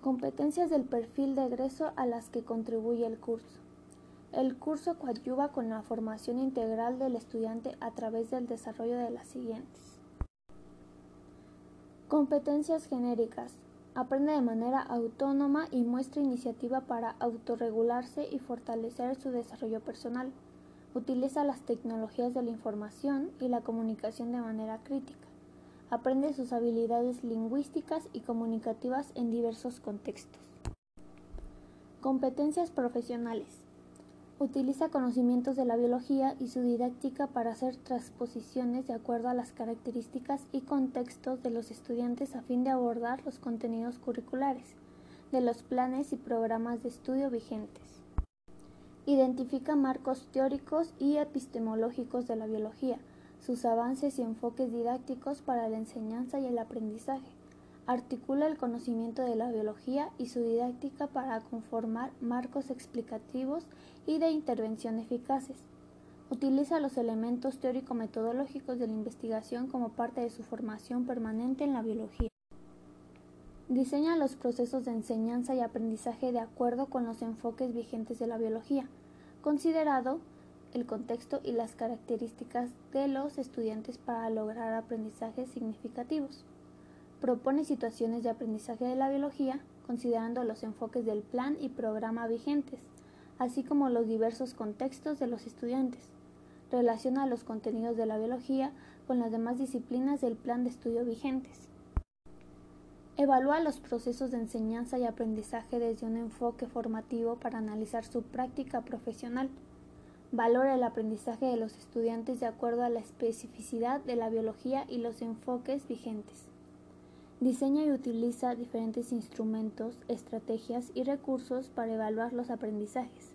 Competencias del perfil de egreso a las que contribuye el curso. El curso coadyuva con la formación integral del estudiante a través del desarrollo de las siguientes. Competencias genéricas. Aprende de manera autónoma y muestra iniciativa para autorregularse y fortalecer su desarrollo personal. Utiliza las tecnologías de la información y la comunicación de manera crítica aprende sus habilidades lingüísticas y comunicativas en diversos contextos. Competencias profesionales. Utiliza conocimientos de la biología y su didáctica para hacer transposiciones de acuerdo a las características y contextos de los estudiantes a fin de abordar los contenidos curriculares de los planes y programas de estudio vigentes. Identifica marcos teóricos y epistemológicos de la biología, sus avances y enfoques didácticos para la enseñanza y el aprendizaje. Articula el conocimiento de la biología y su didáctica para conformar marcos explicativos y de intervención eficaces. Utiliza los elementos teórico-metodológicos de la investigación como parte de su formación permanente en la biología. Diseña los procesos de enseñanza y aprendizaje de acuerdo con los enfoques vigentes de la biología, considerado el contexto y las características de los estudiantes para lograr aprendizajes significativos. Propone situaciones de aprendizaje de la biología considerando los enfoques del plan y programa vigentes, así como los diversos contextos de los estudiantes. Relaciona los contenidos de la biología con las demás disciplinas del plan de estudio vigentes. Evalúa los procesos de enseñanza y aprendizaje desde un enfoque formativo para analizar su práctica profesional valora el aprendizaje de los estudiantes de acuerdo a la especificidad de la biología y los enfoques vigentes. Diseña y utiliza diferentes instrumentos, estrategias y recursos para evaluar los aprendizajes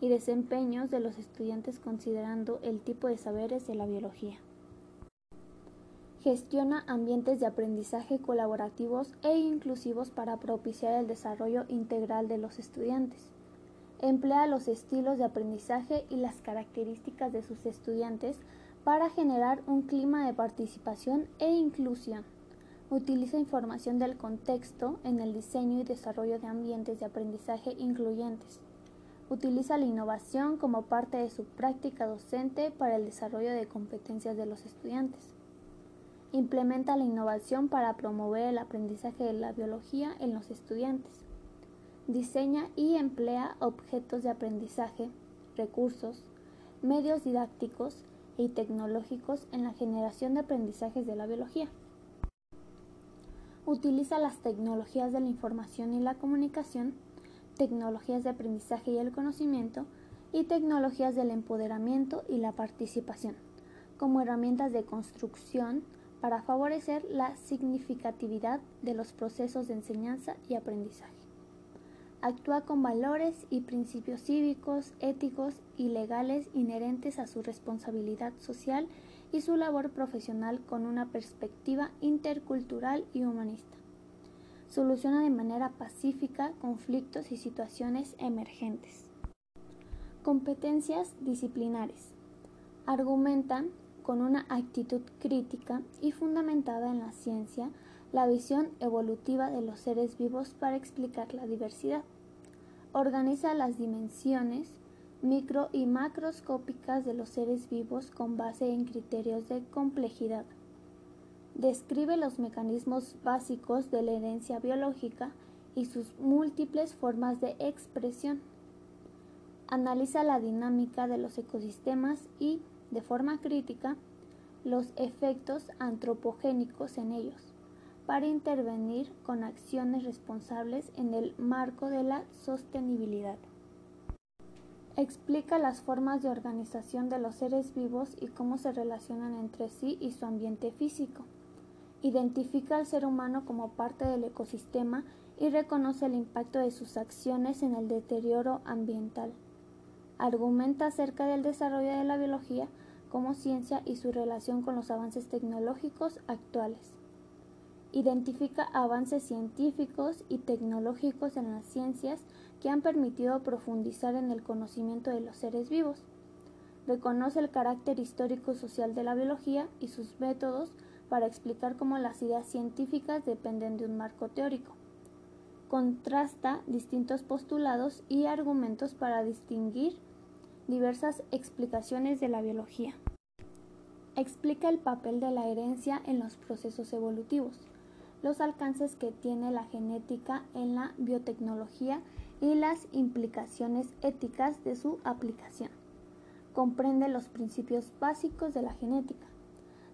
y desempeños de los estudiantes considerando el tipo de saberes de la biología. Gestiona ambientes de aprendizaje colaborativos e inclusivos para propiciar el desarrollo integral de los estudiantes emplea los estilos de aprendizaje y las características de sus estudiantes para generar un clima de participación e inclusión. Utiliza información del contexto en el diseño y desarrollo de ambientes de aprendizaje incluyentes. Utiliza la innovación como parte de su práctica docente para el desarrollo de competencias de los estudiantes. Implementa la innovación para promover el aprendizaje de la biología en los estudiantes diseña y emplea objetos de aprendizaje, recursos, medios didácticos y tecnológicos en la generación de aprendizajes de la biología. Utiliza las tecnologías de la información y la comunicación, tecnologías de aprendizaje y el conocimiento y tecnologías del empoderamiento y la participación como herramientas de construcción para favorecer la significatividad de los procesos de enseñanza y aprendizaje actúa con valores y principios cívicos, éticos y legales inherentes a su responsabilidad social y su labor profesional con una perspectiva intercultural y humanista. Soluciona de manera pacífica conflictos y situaciones emergentes. Competencias disciplinares. Argumentan con una actitud crítica y fundamentada en la ciencia la visión evolutiva de los seres vivos para explicar la diversidad. Organiza las dimensiones micro y macroscópicas de los seres vivos con base en criterios de complejidad. Describe los mecanismos básicos de la herencia biológica y sus múltiples formas de expresión. Analiza la dinámica de los ecosistemas y, de forma crítica, los efectos antropogénicos en ellos para intervenir con acciones responsables en el marco de la sostenibilidad. Explica las formas de organización de los seres vivos y cómo se relacionan entre sí y su ambiente físico. Identifica al ser humano como parte del ecosistema y reconoce el impacto de sus acciones en el deterioro ambiental. Argumenta acerca del desarrollo de la biología como ciencia y su relación con los avances tecnológicos actuales. Identifica avances científicos y tecnológicos en las ciencias que han permitido profundizar en el conocimiento de los seres vivos. Reconoce el carácter histórico-social de la biología y sus métodos para explicar cómo las ideas científicas dependen de un marco teórico. contrasta distintos postulados y argumentos para distinguir diversas explicaciones de la biología. Explica el papel de la herencia en los procesos evolutivos, los alcances que tiene la genética en la biotecnología y las implicaciones éticas de su aplicación. Comprende los principios básicos de la genética.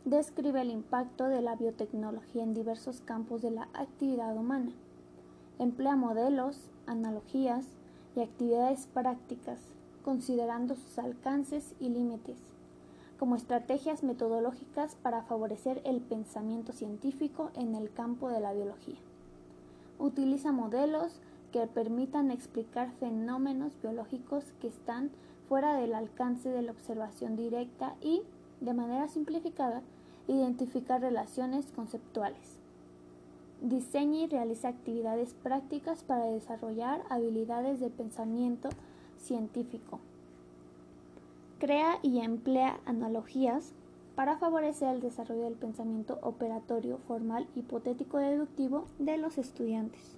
Describe el impacto de la biotecnología en diversos campos de la actividad humana. Emplea modelos, analogías y actividades prácticas, considerando sus alcances y límites, como estrategias metodológicas para favorecer el pensamiento científico en el campo de la biología. Utiliza modelos que permitan explicar fenómenos biológicos que están fuera del alcance de la observación directa y, de manera simplificada, identificar relaciones conceptuales. Diseña y realiza actividades prácticas para desarrollar habilidades de pensamiento científico. Crea y emplea analogías para favorecer el desarrollo del pensamiento operatorio, formal, hipotético, deductivo de los estudiantes.